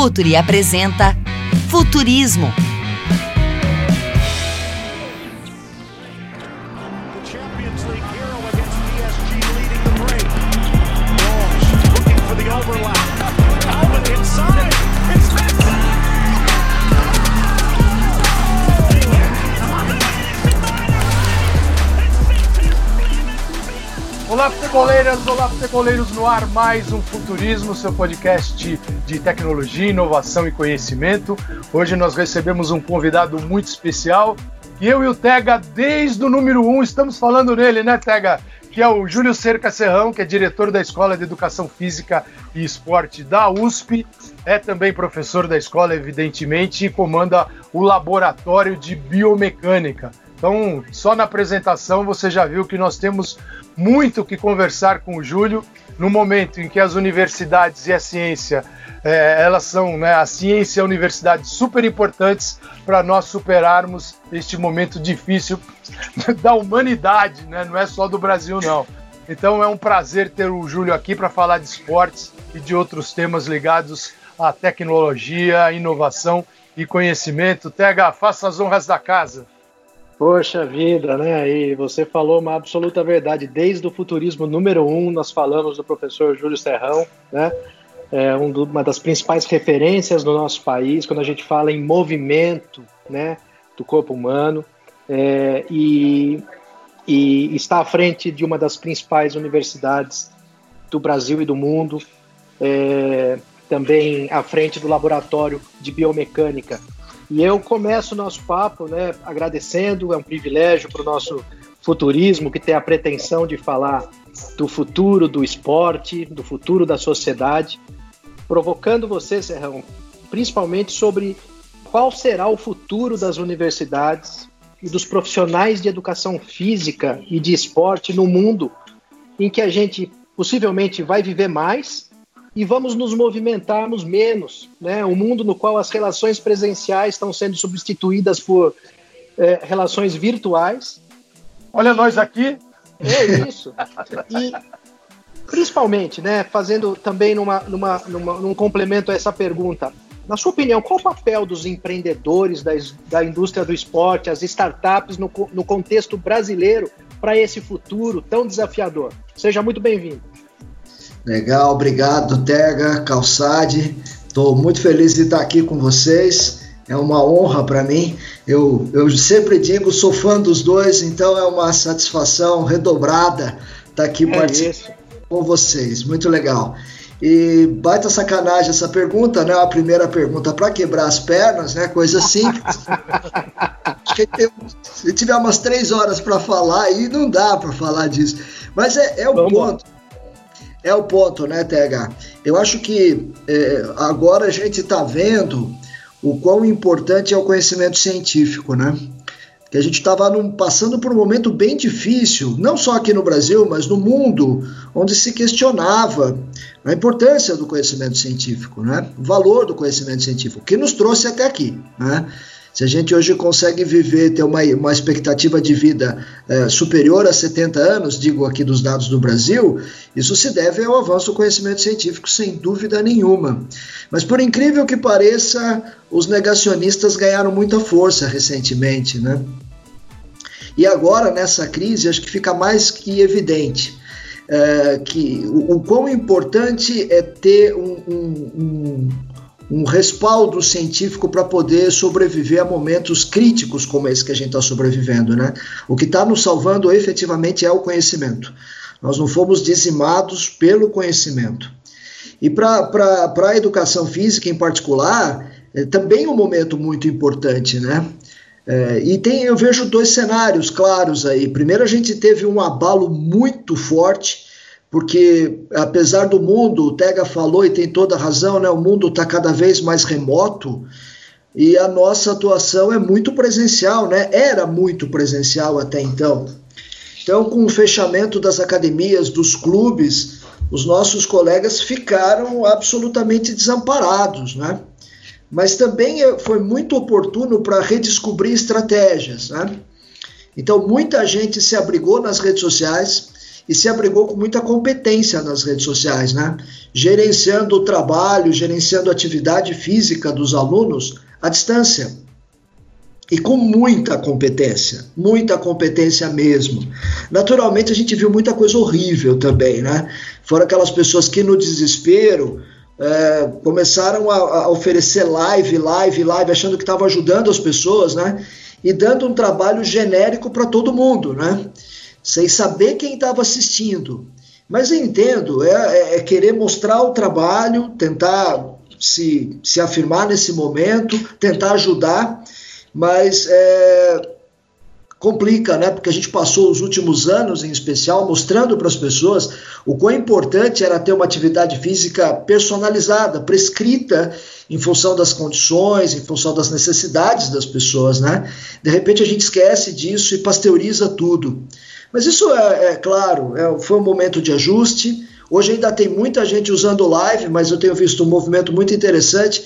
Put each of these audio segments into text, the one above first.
Futuri apresenta Futurismo. Futeboleiras! Olá, futeboleiros no ar, mais um Futurismo, seu podcast de tecnologia, inovação e conhecimento. Hoje nós recebemos um convidado muito especial e eu e o Tega, desde o número um, estamos falando nele, né, Tega? Que é o Júlio Cerca Serrão, que é diretor da Escola de Educação Física e Esporte da USP, é também professor da escola, evidentemente, e comanda o Laboratório de Biomecânica. Então, só na apresentação você já viu que nós temos muito que conversar com o Júlio no momento em que as universidades e a ciência, eh, elas são, né, a ciência e a universidade super importantes para nós superarmos este momento difícil da humanidade, né, não é só do Brasil não. Então é um prazer ter o Júlio aqui para falar de esportes e de outros temas ligados à tecnologia, inovação e conhecimento. Tega, faça as honras da casa. Poxa vida, né? E você falou uma absoluta verdade. Desde o futurismo número um, nós falamos do professor Júlio Serrão, né? É um uma das principais referências no nosso país quando a gente fala em movimento, né? Do corpo humano. É, e, e está à frente de uma das principais universidades do Brasil e do mundo. É, também à frente do laboratório de biomecânica e eu começo o nosso papo, né, agradecendo, é um privilégio para o nosso futurismo, que tem a pretensão de falar do futuro do esporte, do futuro da sociedade, provocando você, Serrão, principalmente sobre qual será o futuro das universidades e dos profissionais de educação física e de esporte no mundo em que a gente possivelmente vai viver mais e vamos nos movimentarmos menos, né? Um mundo no qual as relações presenciais estão sendo substituídas por é, relações virtuais. Olha nós aqui. É isso. E principalmente, né? Fazendo também numa, numa, numa, num complemento a essa pergunta. Na sua opinião, qual o papel dos empreendedores da, da indústria do esporte, as startups no, no contexto brasileiro para esse futuro tão desafiador? Seja muito bem-vindo. Legal, obrigado, Tega, Calçade. Estou muito feliz de estar aqui com vocês. É uma honra para mim. Eu, eu sempre digo, sou fã dos dois, então é uma satisfação redobrada estar aqui é participando com vocês. Muito legal. E baita sacanagem essa pergunta, né? A primeira pergunta para quebrar as pernas, né? Coisa simples. Acho que tem, se tiver umas três horas para falar, aí não dá para falar disso. Mas é, é o Vamos ponto. É o ponto, né, TH? Eu acho que é, agora a gente está vendo o quão importante é o conhecimento científico, né? Que a gente estava passando por um momento bem difícil, não só aqui no Brasil, mas no mundo, onde se questionava a importância do conhecimento científico, né? o valor do conhecimento científico, que nos trouxe até aqui. Né? Se a gente hoje consegue viver, ter uma, uma expectativa de vida é, superior a 70 anos, digo aqui dos dados do Brasil, isso se deve ao avanço do conhecimento científico, sem dúvida nenhuma. Mas por incrível que pareça, os negacionistas ganharam muita força recentemente, né? E agora, nessa crise, acho que fica mais que evidente é, que o, o, quão importante é ter um, um, um um respaldo científico para poder sobreviver a momentos críticos como esse que a gente está sobrevivendo, né? O que está nos salvando efetivamente é o conhecimento. Nós não fomos dizimados pelo conhecimento. E para a educação física em particular, é também um momento muito importante, né? É, e tem, eu vejo dois cenários claros aí. Primeiro, a gente teve um abalo muito forte porque apesar do mundo, o Tega falou e tem toda a razão, né, o mundo está cada vez mais remoto e a nossa atuação é muito presencial, né? Era muito presencial até então. Então, com o fechamento das academias, dos clubes, os nossos colegas ficaram absolutamente desamparados, né? Mas também foi muito oportuno para redescobrir estratégias, né? Então, muita gente se abrigou nas redes sociais, e se abrigou com muita competência nas redes sociais, né? Gerenciando o trabalho, gerenciando a atividade física dos alunos à distância. E com muita competência, muita competência mesmo. Naturalmente, a gente viu muita coisa horrível também, né? Foram aquelas pessoas que, no desespero, é, começaram a, a, oferecer live, live, live, achando que estavam ajudando as pessoas, né? E dando um trabalho genérico para todo mundo, né? Sem saber quem estava assistindo. Mas eu entendo, é, é, é, querer mostrar o trabalho, tentar se, se afirmar nesse momento, tentar ajudar, mas é, complica, né? Porque a gente passou os últimos anos, em especial, mostrando para as pessoas o quão importante era ter uma atividade física personalizada, prescrita em função das condições, em função das necessidades das pessoas, né? De repente a gente esquece disso e pasteuriza tudo. Mas isso é, é claro, é, foi um momento de ajuste. Hoje ainda tem muita gente usando live, mas eu tenho visto um movimento muito interessante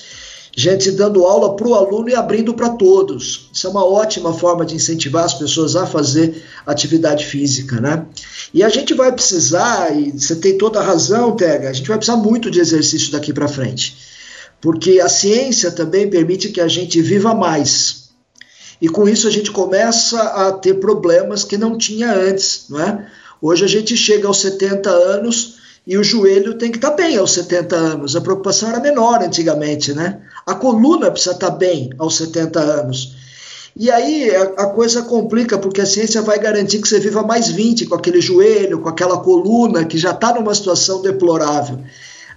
gente dando aula para o aluno e abrindo para todos. Isso é uma ótima forma de incentivar as pessoas a fazer atividade física, né? E a gente vai precisar, e você tem toda a razão, Tega, a gente vai precisar muito de exercício daqui para frente. Porque a ciência também permite que a gente viva mais. E com isso a gente começa a ter problemas que não tinha antes, não é? Hoje a gente chega aos 70 anos e o joelho tem que estar tá bem aos 70 anos. A preocupação era menor antigamente, né? A coluna precisa estar tá bem aos 70 anos. E aí a, a, coisa complica, porque a ciência vai garantir que você viva mais 20 com aquele joelho, com aquela coluna que já está numa situação deplorável.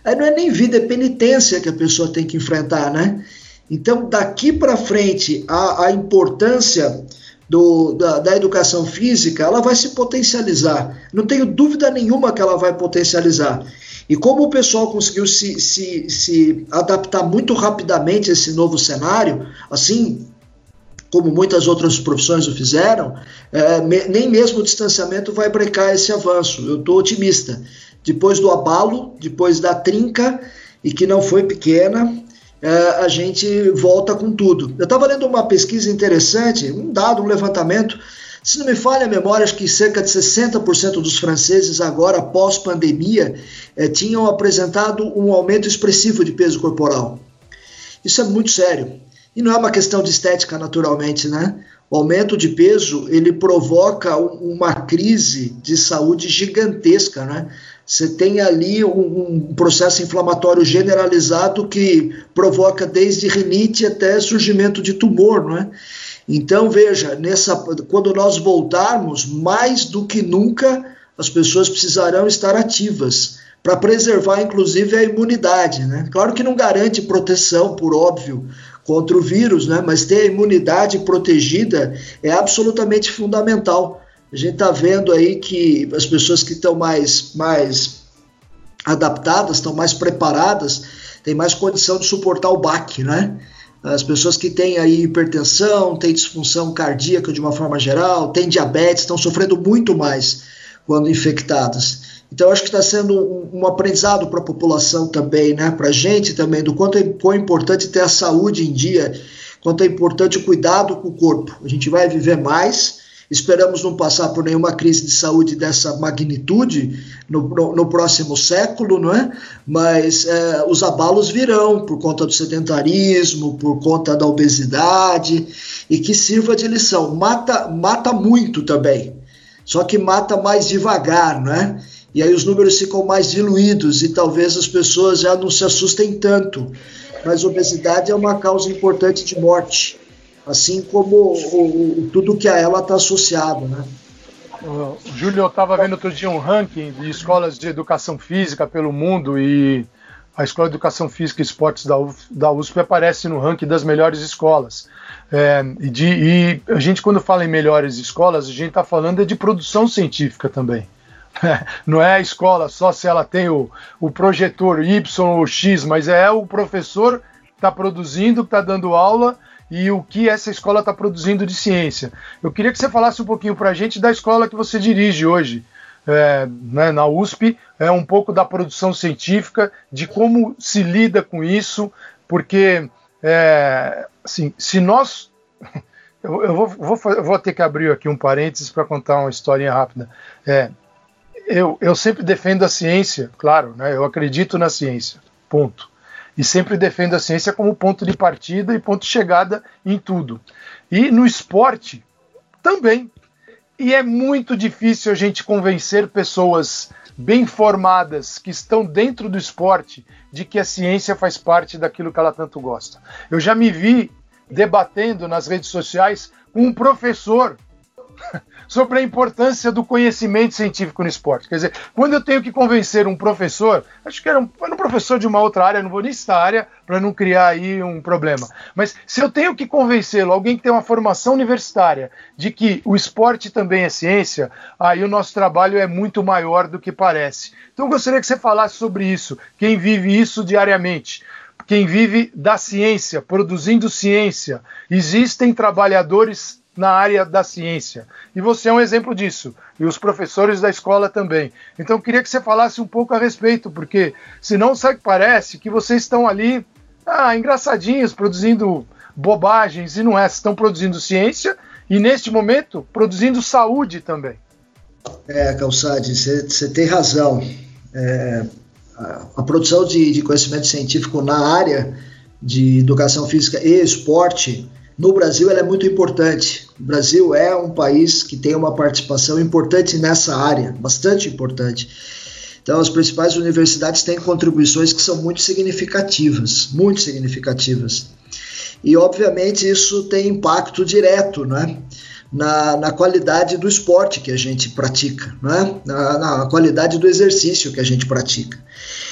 Aí não é nem vida, é penitência que a pessoa tem que enfrentar, né? Então, daqui para frente, a, a importância do, da, da, educação física, ela vai se potencializar. Não tenho dúvida nenhuma que ela vai potencializar. E como o pessoal conseguiu se, se, se adaptar muito rapidamente a esse novo cenário, assim como muitas outras profissões o fizeram, é, me, nem mesmo o distanciamento vai brecar esse avanço. Eu estou otimista. Depois do abalo, depois da trinca, e que não foi pequena, é, a gente volta com tudo. Eu estava lendo uma pesquisa interessante, um dado, um levantamento. Se não me falha a memória, acho que cerca de 60% dos franceses, agora pós-pandemia, é, tinham apresentado um aumento expressivo de peso corporal. Isso é muito sério. E não é uma questão de estética, naturalmente, né? O aumento de peso ele provoca uma crise de saúde gigantesca, né? Você tem ali um, um, processo inflamatório generalizado que provoca desde rinite até surgimento de tumor, não é? Então veja, nessa, quando nós voltarmos, mais do que nunca as pessoas precisarão estar ativas para preservar, inclusive, a imunidade, né? Claro que não garante proteção, por óbvio, contra o vírus, né? Mas ter a imunidade protegida é absolutamente fundamental a gente está vendo aí que as pessoas que estão mais, mais adaptadas, estão mais preparadas, têm mais condição de suportar o baque, né? As pessoas que têm aí hipertensão, têm disfunção cardíaca de uma forma geral, têm diabetes, estão sofrendo muito mais quando infectadas. Então, acho que está sendo um, um aprendizado para a população também, né? para a gente também, do quanto é, quão é importante ter a saúde em dia, quanto é importante o cuidado com o corpo. A gente vai viver mais, Esperamos não passar por nenhuma crise de saúde dessa magnitude no, no, no próximo século, não é? Mas é, os abalos virão por conta do sedentarismo, por conta da obesidade e que sirva de lição. Mata, mata muito também, só que mata mais devagar, não é? E aí os números ficam mais diluídos e talvez as pessoas já não se assustem tanto. Mas obesidade é uma causa importante de morte assim como o, o, tudo que a ela está associado, né? O Júlio, eu estava vendo outro dia um ranking de escolas de educação física pelo mundo e a Escola de Educação Física e Esportes da, UF, da USP aparece no ranking das melhores escolas. É, e, de, e, a gente, quando fala em melhores escolas, a gente está falando de produção científica também. Não é a escola só se ela tem o, o projetor Y ou X, mas é o professor que está produzindo, que está dando aula e o que essa escola está produzindo de ciência. Eu queria que você falasse um pouquinho para a gente da escola que você dirige hoje. É, né, na USP, é um pouco da produção científica, de como se lida com isso, porque é, assim, se nós. Eu, eu, vou, vou, eu, vou, ter que abrir aqui um parênteses para contar uma historinha rápida. É, eu, eu sempre defendo a ciência, claro, né? eu acredito na ciência, ponto. E sempre defendo a ciência como ponto de partida e ponto de chegada em tudo. E no esporte também. E é muito difícil a gente convencer pessoas bem formadas que estão dentro do esporte de que a ciência faz parte daquilo que ela tanto gosta. Eu já me vi debatendo nas redes sociais com um professor sobre a importância do conhecimento científico no esporte. Quer dizer, quando eu tenho que convencer um professor, acho que era um, era um professor de uma outra área, não vou nem citar área para não criar aí um problema, mas se eu tenho que convencê-lo, alguém que tem uma formação universitária, de que o esporte também é ciência, aí o nosso trabalho é muito maior do que parece. Então eu gostaria que você falasse sobre isso, quem vive isso diariamente quem vive da ciência, produzindo ciência. Existem trabalhadores na área da ciência. E você é um exemplo disso, e os professores da escola também. Então, queria que você falasse um pouco a respeito, porque senão sabe que parece que vocês estão ali, ah, engraçadinhos, produzindo bobagens, e não é, estão produzindo ciência e, neste momento, produzindo saúde também. É, Calçade, você tem razão. É, a, a, produção de, de conhecimento científico na área de educação física e esporte no Brasil ela é muito importante. O Brasil é um país que tem uma participação importante nessa área, bastante importante. Então, as principais universidades têm contribuições que são muito significativas, muito significativas. E, obviamente, isso tem impacto direto, né? Na, na, qualidade do esporte que a gente pratica, né? na, na qualidade do exercício que a gente pratica.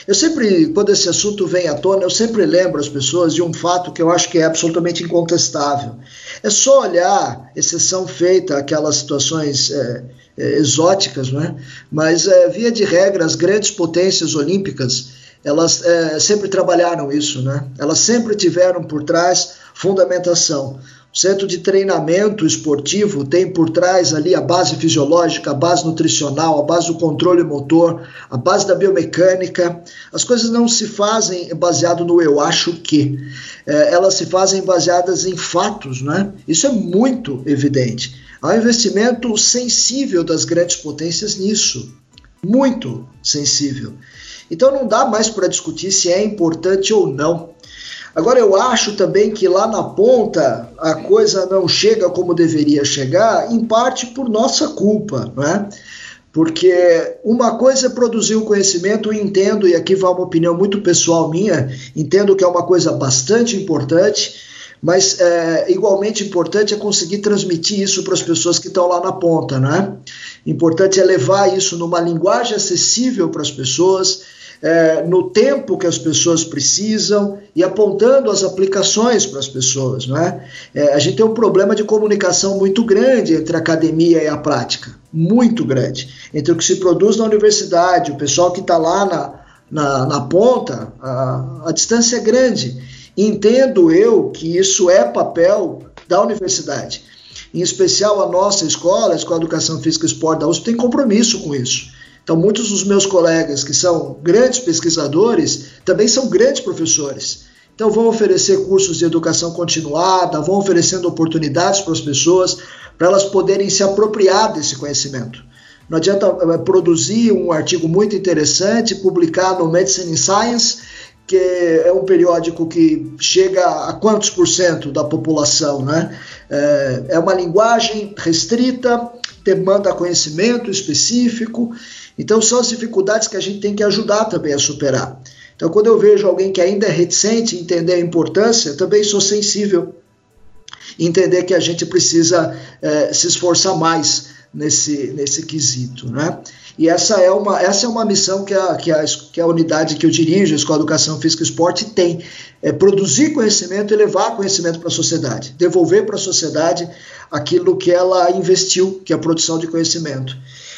Eu sempre, quando esse assunto vem à tona, eu sempre lembro as pessoas de um fato que eu acho que é absolutamente incontestável. É só olhar, exceção feita aquelas situações é, é, exóticas, né? mas é, via de regra, as grandes potências olímpicas, elas é, sempre trabalharam isso, né? elas sempre tiveram por trás fundamentação. O centro de treinamento esportivo tem por trás ali a base fisiológica, a base nutricional, a base do controle motor, a base da biomecânica. As coisas não se fazem baseado no eu acho que, é, elas se fazem baseadas em fatos, né? Isso é muito evidente. Há um investimento sensível das grandes potências nisso, muito sensível. Então não dá mais para discutir se é importante ou não. Agora, eu acho também que lá na ponta a coisa não chega como deveria chegar, em parte por nossa culpa, né? Porque uma coisa é produzir o conhecimento, e entendo, e aqui vai uma opinião muito pessoal minha, entendo que é uma coisa bastante importante, mas é, igualmente importante é conseguir transmitir isso para as pessoas que estão lá na ponta, né? Importante é levar isso numa linguagem acessível para as pessoas, é, no tempo que as pessoas precisam e apontando as aplicações para as pessoas. Não é? é? a gente tem um problema de comunicação muito grande entre a academia e a prática, muito grande. Entre o que se produz na universidade, o pessoal que está lá na, na, na ponta, a, a distância é grande. Entendo eu que isso é papel da universidade. Em especial a nossa escola, a Escola de Educação Física e Esporte da USP, tem compromisso com isso então, muitos dos meus colegas que são grandes pesquisadores também são grandes professores. Então, vão oferecer cursos de educação continuada, vão oferecendo oportunidades para as pessoas para elas poderem se apropriar desse conhecimento. Não adianta eh, produzir um artigo muito interessante, publicar no Medicine in Science, que é um periódico que chega a quantos por cento da população, né? É, é uma linguagem restrita, demanda conhecimento específico então são as dificuldades que a gente tem que ajudar também a superar. Então quando eu vejo alguém que ainda é reticente entender a importância, também sou sensível entender que a gente precisa é, se esforçar mais nesse, nesse quesito, né? E essa é uma, essa é uma missão que a, que, a, que a unidade que eu dirijo, a Escola de Educação Física e Esporte, tem. É produzir conhecimento e levar conhecimento para a sociedade, devolver para a sociedade aquilo que ela investiu, que é a produção de conhecimento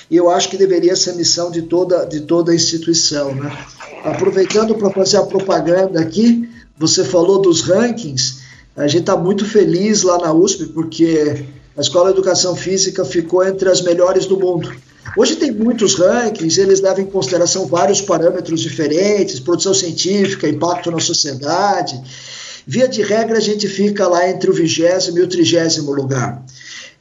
e eu acho que deveria ser missão de toda, de toda a instituição. Né? Aproveitando para fazer a propaganda aqui, você falou dos rankings, a gente está muito feliz lá na USP, porque a Escola de Educação Física ficou entre as melhores do mundo. Hoje tem muitos rankings, eles levam em consideração vários parâmetros diferentes, produção científica, impacto na sociedade. Via de regra, a gente fica lá entre o vigésimo e o trigésimo lugar,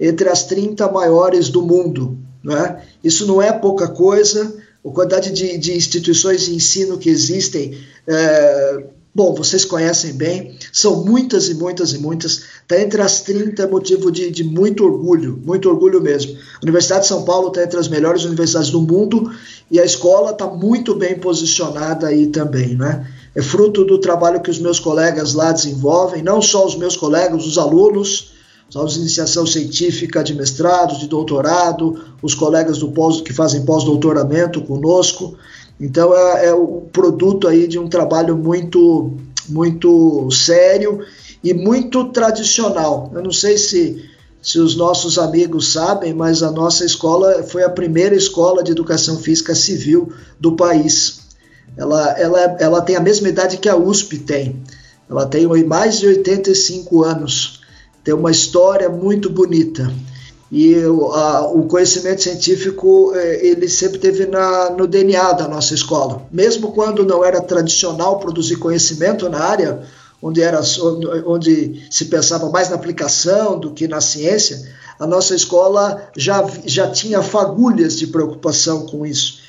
entre as 30 maiores do mundo Não é? Isso não é pouca coisa. A quantidade de, de instituições de ensino que existem é, Bom, vocês conhecem bem, são muitas e muitas e muitas. Está entre as 30 é motivo de, de, muito orgulho, muito orgulho mesmo. A Universidade de São Paulo está entre as melhores universidades do mundo e a escola está muito bem posicionada aí também, né? É fruto do trabalho que os meus colegas lá desenvolvem, não só os meus colegas, os alunos, os alunos de iniciação científica, de mestrado, de doutorado, os colegas do pós, que fazem pós-doutoramento conosco. Então é, é o produto aí de um trabalho muito, muito sério e muito tradicional. Eu não sei se, se os nossos amigos sabem, mas a nossa escola foi a primeira escola de educação física civil do país. Ela, ela, ela tem a mesma idade que a USP tem. Ela tem mais de 85 anos. Tem uma história muito bonita e o, a, o conhecimento científico é, ele sempre teve na, no DNA da nossa escola. Mesmo quando não era tradicional produzir conhecimento na área, onde, era, onde se pensava mais na aplicação do que na ciência, a nossa escola já, já tinha fagulhas de preocupação com isso.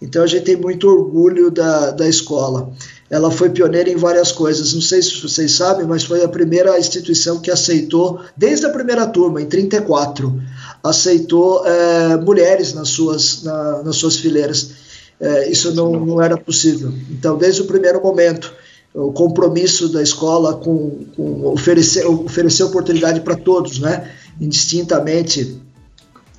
Então a gente tem muito orgulho da, da escola. Ela foi pioneira em várias coisas. Não sei se vocês sabem, mas foi a primeira instituição que aceitou, desde a primeira turma, em 34, aceitou é, mulheres nas suas, na, nas suas fileiras. É, isso não, não era possível. Então, desde o primeiro momento, o compromisso da escola com, com oferecer, oferecer oportunidade para todos, né? indistintamente,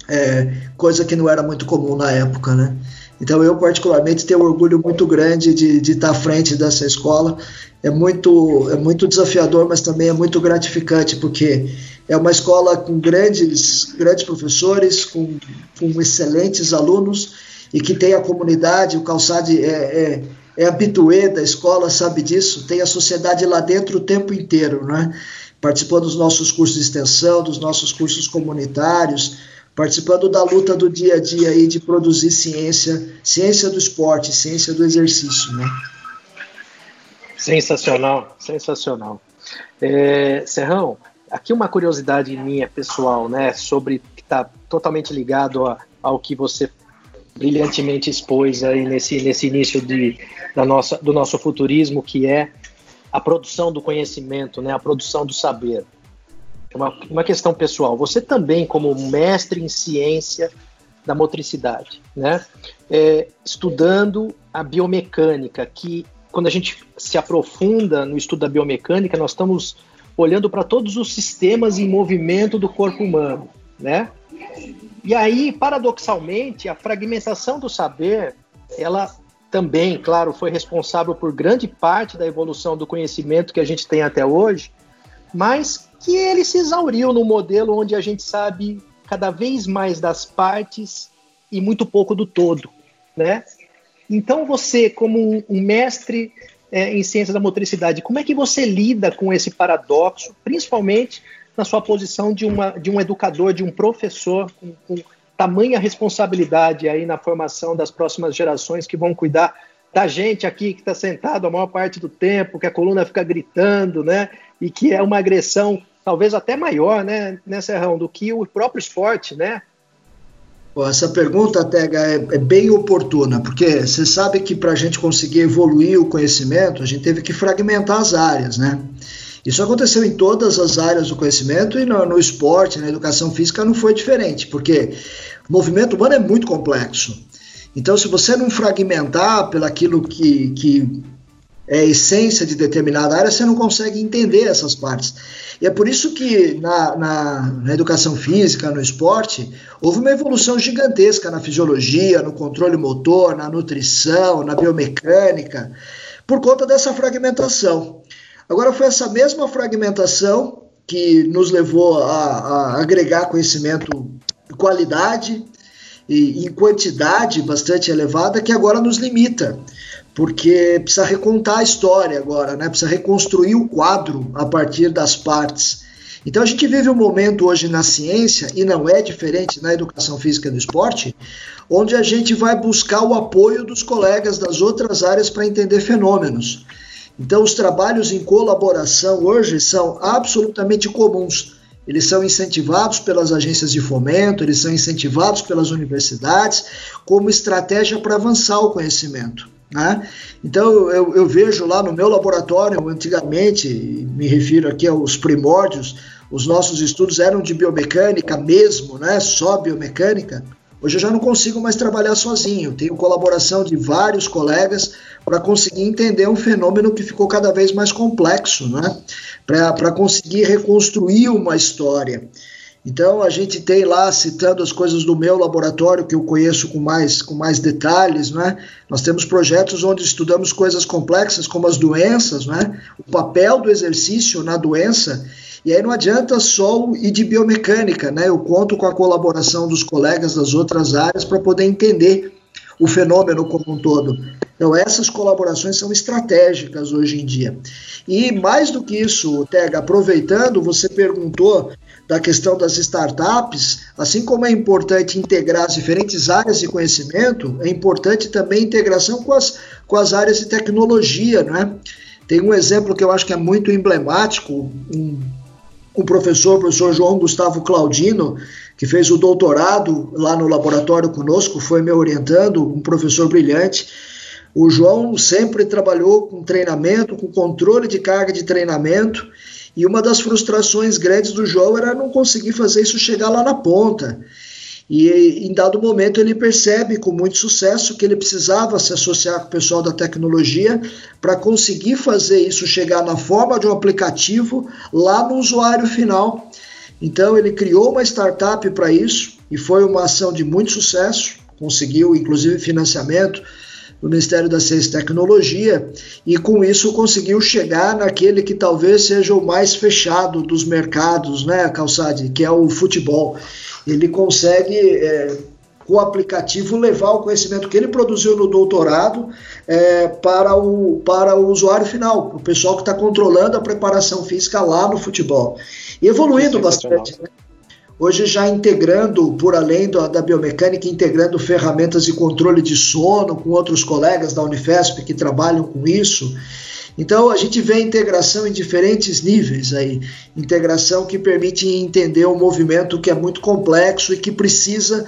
é, coisa que não era muito comum na época. Né? Então eu particularmente tenho um orgulho muito grande de, estar à frente dessa escola. É muito, é muito desafiador, mas também é muito gratificante, porque é uma escola com grandes, grandes professores, com, com excelentes alunos e que tem a comunidade, o Calçade é, é, é habituê da escola, sabe disso, tem a sociedade lá dentro o tempo inteiro, né? participando dos nossos cursos de extensão, dos nossos cursos comunitários, participando da luta do dia a dia aí de produzir ciência, ciência do esporte, ciência do exercício, né? Sensacional, sensacional. É, Serrão, aqui uma curiosidade minha pessoal, né, sobre que está totalmente ligado a, ao que você brilhantemente expôs aí nesse, nesse início de, da nossa, do nosso futurismo, que é a produção do conhecimento, né, a produção do saber uma, uma questão pessoal. Você também, como mestre em ciência da motricidade, né? É, estudando a biomecânica, que quando a gente se aprofunda no estudo da biomecânica, nós estamos olhando para todos os sistemas em movimento do corpo humano, né? E aí, paradoxalmente, a fragmentação do saber, ela também, claro, foi responsável por grande parte da evolução do conhecimento que a gente tem até hoje, mas que ele se exauriu no modelo onde a gente sabe cada vez mais das partes e muito pouco do todo, né? Então você, como um mestre é, em ciência da motricidade, como é que você lida com esse paradoxo, principalmente na sua posição de, uma, de um educador, de um professor com, com tamanha responsabilidade aí na formação das próximas gerações que vão cuidar da gente aqui que está sentado a maior parte do tempo, que a coluna fica gritando, né? E que é uma agressão talvez até maior, né, né Serrão, do que o próprio esporte, né? Essa pergunta, Tega, é, é bem oportuna, porque você sabe que para a gente conseguir evoluir o conhecimento, a gente teve que fragmentar as áreas, né? Isso aconteceu em todas as áreas do conhecimento e no, no esporte, na educação física não foi diferente, porque o movimento humano é muito complexo. Então, se você não fragmentar pelaquilo que, que é, essência de determinada área, você não consegue entender essas partes. E é por isso que na, na, na, educação física, no esporte, houve uma evolução gigantesca na fisiologia, no controle motor, na nutrição, na biomecânica, por conta dessa fragmentação. Agora, foi essa mesma fragmentação que nos levou a, a agregar conhecimento de qualidade e em quantidade bastante elevada que agora nos limita porque precisa recontar a história agora, né? precisa reconstruir o quadro a partir das partes. Então a gente vive um momento hoje na ciência, e não é diferente na educação física no esporte, onde a gente vai buscar o apoio dos colegas das outras áreas para entender fenômenos. Então os trabalhos em colaboração hoje são absolutamente comuns eles são incentivados pelas agências de fomento, eles são incentivados pelas universidades como estratégia para avançar o conhecimento. Né? Então eu, eu, vejo lá no meu laboratório, antigamente, me refiro aqui aos primórdios, os nossos estudos eram de biomecânica mesmo, né? só biomecânica. Hoje eu já não consigo mais trabalhar sozinho, tenho colaboração de vários colegas para conseguir entender um fenômeno que ficou cada vez mais complexo, né? para conseguir reconstruir uma história. Então a gente tem lá citando as coisas do meu laboratório que eu conheço com mais com mais detalhes, né? Nós temos projetos onde estudamos coisas complexas como as doenças, né? O papel do exercício na doença. E aí não adianta só ir de biomecânica, né? Eu conto com a colaboração dos colegas das outras áreas para poder entender o fenômeno como um todo. Então, essas colaborações são estratégicas hoje em dia. E mais do que isso, Tega, aproveitando, você perguntou da questão das startups, assim como é importante integrar as diferentes áreas de conhecimento, é importante também a integração com as, com as áreas de tecnologia, né? Tem um exemplo que eu acho que é muito emblemático, um, um professor, o professor João Gustavo Claudino, que fez o doutorado lá no laboratório conosco, foi me orientando, um professor brilhante. O João sempre trabalhou com treinamento, com controle de carga de treinamento, e uma das frustrações grandes do João era não conseguir fazer isso chegar lá na ponta. E em dado momento ele percebe com muito sucesso que ele precisava se associar com o pessoal da tecnologia para conseguir fazer isso chegar na forma de um aplicativo lá no usuário final. Então ele criou uma startup para isso e foi uma ação de muito sucesso, conseguiu inclusive financiamento do Ministério da Ciência e Tecnologia, e com isso conseguiu chegar naquele que talvez seja o mais fechado dos mercados, né, Calçade, que é o futebol. Ele consegue, é, com o aplicativo, levar o conhecimento que ele produziu no doutorado é, para, o, para o usuário final, o pessoal que está controlando a preparação física lá no futebol. E evoluindo bastante, né? Hoje já integrando, por além da, da, biomecânica, integrando ferramentas de controle de sono com outros colegas da Unifesp que trabalham com isso. Então a gente vê integração em diferentes níveis aí, integração que permite entender um movimento que é muito complexo e que precisa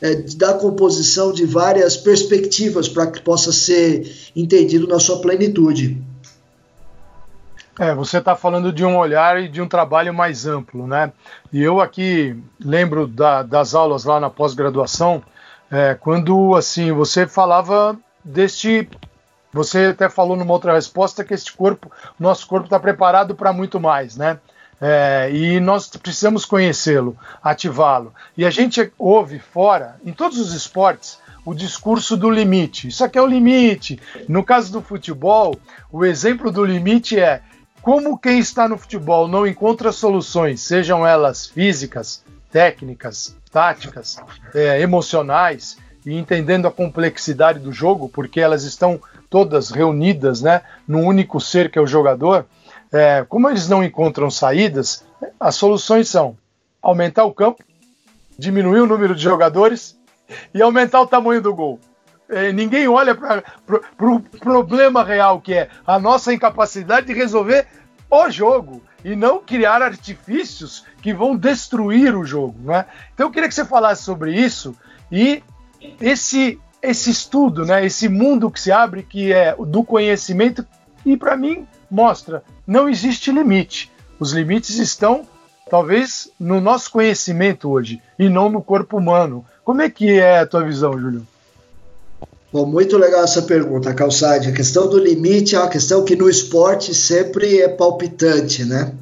é, da composição de várias perspectivas para que possa ser entendido na sua plenitude. É, você está falando de um olhar e de um trabalho mais amplo, né? E eu aqui lembro da, das aulas lá na pós-graduação, é, quando assim você falava deste, você até falou numa outra resposta que este corpo, nosso corpo está preparado para muito mais, né? É, e nós precisamos conhecê-lo, ativá-lo. E a gente ouve fora, em todos os esportes, o discurso do limite. Isso aqui é o limite. No caso do futebol, o exemplo do limite é como quem está no futebol não encontra soluções, sejam elas físicas, técnicas, táticas, é, emocionais, e entendendo a complexidade do jogo, porque elas estão todas reunidas né, num único ser que é o jogador, é, como eles não encontram saídas, as soluções são aumentar o campo, diminuir o número de jogadores e aumentar o tamanho do gol é, ninguém olha para o pro problema real, que é a nossa incapacidade de resolver o jogo e não criar artifícios que vão destruir o jogo. Né? Então eu queria que você falasse sobre isso e esse, esse estudo, né, esse mundo que se abre, que é do conhecimento, e para mim mostra não existe limite. Os limites estão talvez no nosso conhecimento hoje e não no corpo humano. Como é que é a tua visão, Júlio? Bom, muito legal essa pergunta, Calçade. A questão do limite é uma questão que no esporte sempre é palpitante, né?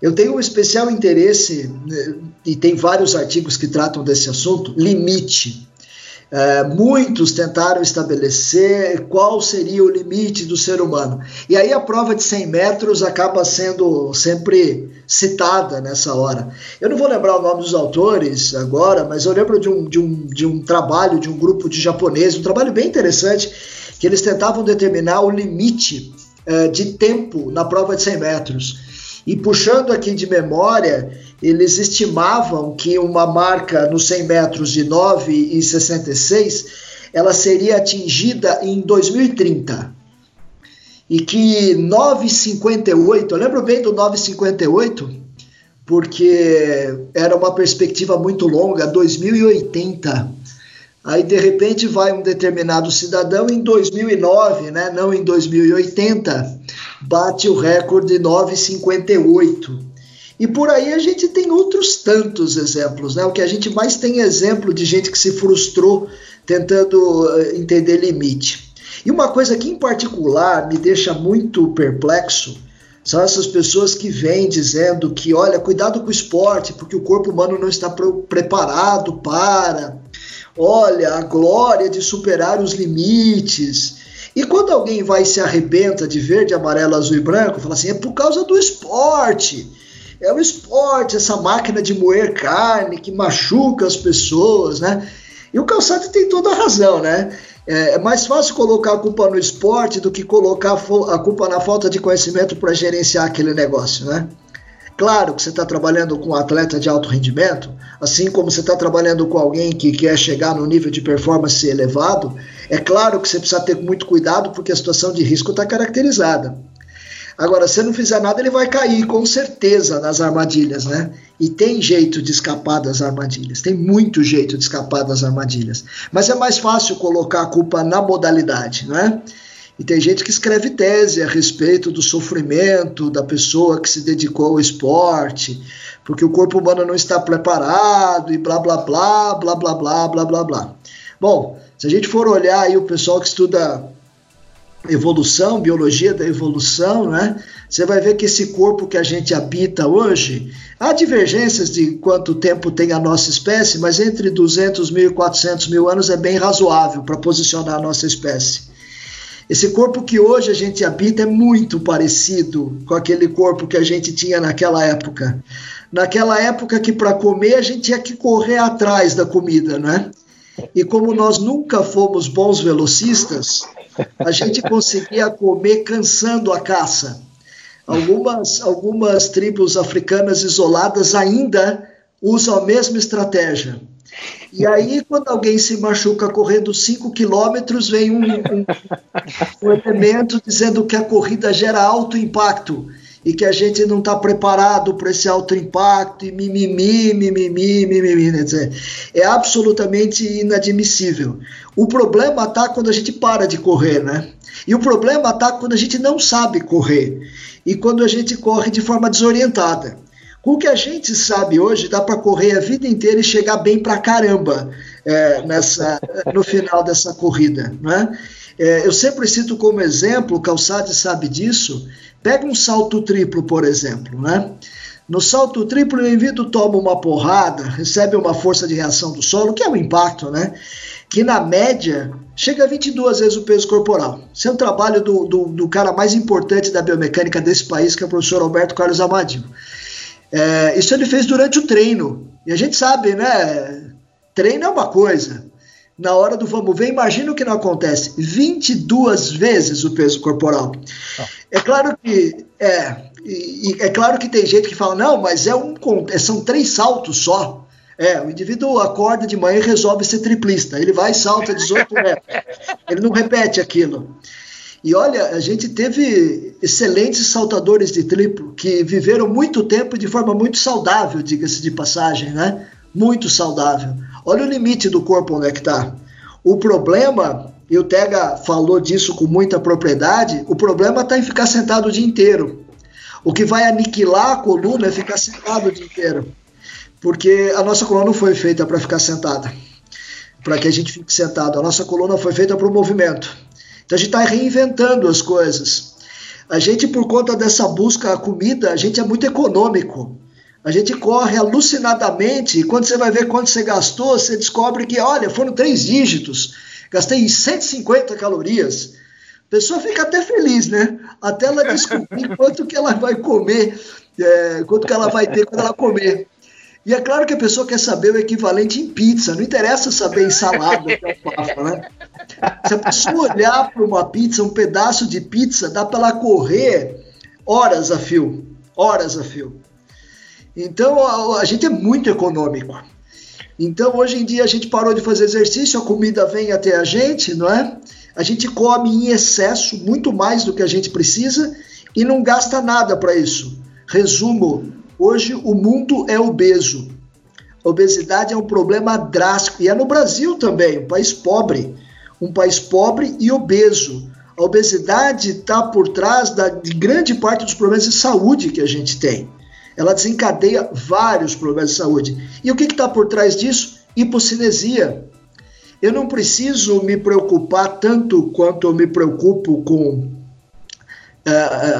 Eu tenho um especial interesse, né, e tem vários artigos que tratam desse assunto, limite. É, muitos tentaram estabelecer qual seria o limite do ser humano. E aí a prova de 100 metros acaba sendo sempre citada nessa hora. Eu não vou lembrar o nome dos autores agora, mas eu lembro de um, de um, de um trabalho de um grupo de japoneses, um trabalho bem interessante, que eles tentavam determinar o limite é, de tempo na prova de 100 metros. E puxando aqui de memória, eles estimavam que uma marca nos 100 metros de 9,66 ela seria atingida em 2030. E que 9,58, eu lembro bem do 9,58, porque era uma perspectiva muito longa, 2080. Aí de repente vai um determinado cidadão em 2009, né, não em 2080, bate o recorde 958. E por aí a gente tem outros tantos exemplos, né? O que a gente mais tem exemplo de gente que se frustrou tentando eh, entender limite. E uma coisa que em particular me deixa muito perplexo são essas pessoas que vêm dizendo que, olha, cuidado com o esporte, porque o corpo humano não está preparado para. Olha, a glória de superar os limites. E quando alguém vai e se arrebenta de verde, amarelo, azul e branco, fala assim: é por causa do esporte. É o esporte, essa máquina de moer carne que machuca as pessoas, né? E o Calçado tem toda a razão, né? É, é mais fácil colocar a culpa no esporte do que colocar a culpa na falta de conhecimento para gerenciar aquele negócio, né? Claro que você está trabalhando com um atleta de alto rendimento, assim como você está trabalhando com alguém que quer chegar no nível de performance elevado, é claro que você precisa ter muito cuidado porque a situação de risco está caracterizada. Agora, se não fizer nada, ele vai cair com certeza nas armadilhas, né? E tem jeito de escapar das armadilhas, tem muito jeito de escapar das armadilhas. Mas é mais fácil colocar a culpa na modalidade, né? E tem gente que escreve tese a respeito do sofrimento da pessoa que se dedicou ao esporte, porque o corpo humano não está preparado e blá blá blá, blá blá blá, blá blá blá. Bom, se a gente for olhar aí o pessoal que estuda evolução, biologia da evolução, né? Você vai ver que esse corpo que a gente habita hoje, há divergências de quanto tempo tem a nossa espécie, mas entre 200 mil e 400 mil anos é bem razoável para posicionar a nossa espécie. Esse corpo que hoje a gente habita é muito parecido com aquele corpo que a gente tinha naquela época. Naquela época que para comer a gente tinha que correr atrás da comida, né? E como nós nunca fomos bons velocistas, a gente conseguia comer cansando a caça. Algumas, algumas tribos africanas isoladas ainda usam a mesma estratégia. E aí, quando alguém se machuca correndo 5 quilômetros, vem um, um, um, elemento dizendo que a corrida gera alto impacto e que a gente não está preparado para esse alto impacto e mimimi, mimimi, mimimi. Quer dizer, é absolutamente inadmissível. O problema está quando a gente para de correr, né? E o problema está quando a gente não sabe correr e quando a gente corre de forma desorientada. Com o que a gente sabe hoje, dá para correr a vida inteira e chegar bem para caramba é, nessa, no final dessa corrida, né? É, eu sempre cito como exemplo, o Calçade sabe disso, Pega um salto triplo, por exemplo, né? No salto triplo, o indivíduo toma uma porrada, recebe uma força de reação do solo, que é o impacto, né? Que na média chega a 22 vezes o peso corporal. Isso é um trabalho do, do, do cara mais importante da biomecânica desse país, que é o professor Alberto Carlos Amadinho. É, isso ele fez durante o treino. E a gente sabe, né? Treino é uma coisa. Na hora do vamos ver, imagina o que não acontece: 22 vezes o peso corporal. É claro que é, e, é claro que tem gente que fala, não, mas é um é, são três saltos só. É, o indivíduo acorda de manhã e resolve ser triplista. Ele vai e salta 18 metros. Ele não repete aquilo. E olha, a gente teve excelentes saltadores de triplo que viveram muito tempo de forma muito saudável, diga-se de passagem, né? Muito saudável. Olha o limite do corpo onde é que está. O problema e o Tega falou disso com muita propriedade, o problema está em ficar sentado o dia inteiro. O que vai aniquilar a coluna é ficar sentado o dia inteiro. Porque a nossa coluna não foi feita para ficar sentada, para que a gente fique sentado. A nossa coluna foi feita para o movimento. Então a gente está reinventando as coisas. A gente, por conta dessa busca à comida, a gente é muito econômico. A gente corre alucinadamente e quando você vai ver quanto você gastou, você descobre que, olha, foram três dígitos gastei 150 calorias. A pessoa fica até feliz, né? Até ela descobrir quanto que ela vai comer, é, quanto que ela vai ter quando ela comer. E é claro que a pessoa quer saber o equivalente em pizza, não interessa saber em salada, que é né? Se a pessoa olhar para uma pizza, um pedaço de pizza, dá para ela correr horas a fio, horas a fio. Então a, a gente é muito econômico. Então, hoje em dia, a gente parou de fazer exercício, a comida vem até a gente, não é? A gente come em excesso, muito mais do que a gente precisa, e não gasta nada para isso. Resumo: Hoje o mundo é obeso. A obesidade é um problema drástico e é no Brasil também, um país pobre, um país pobre e obeso. A obesidade está por trás da, de grande parte dos problemas de saúde que a gente tem. Ela desencadeia vários problemas de saúde. E o que está por trás disso? Hipocinesia. Eu não preciso me preocupar tanto quanto eu me preocupo com é, é,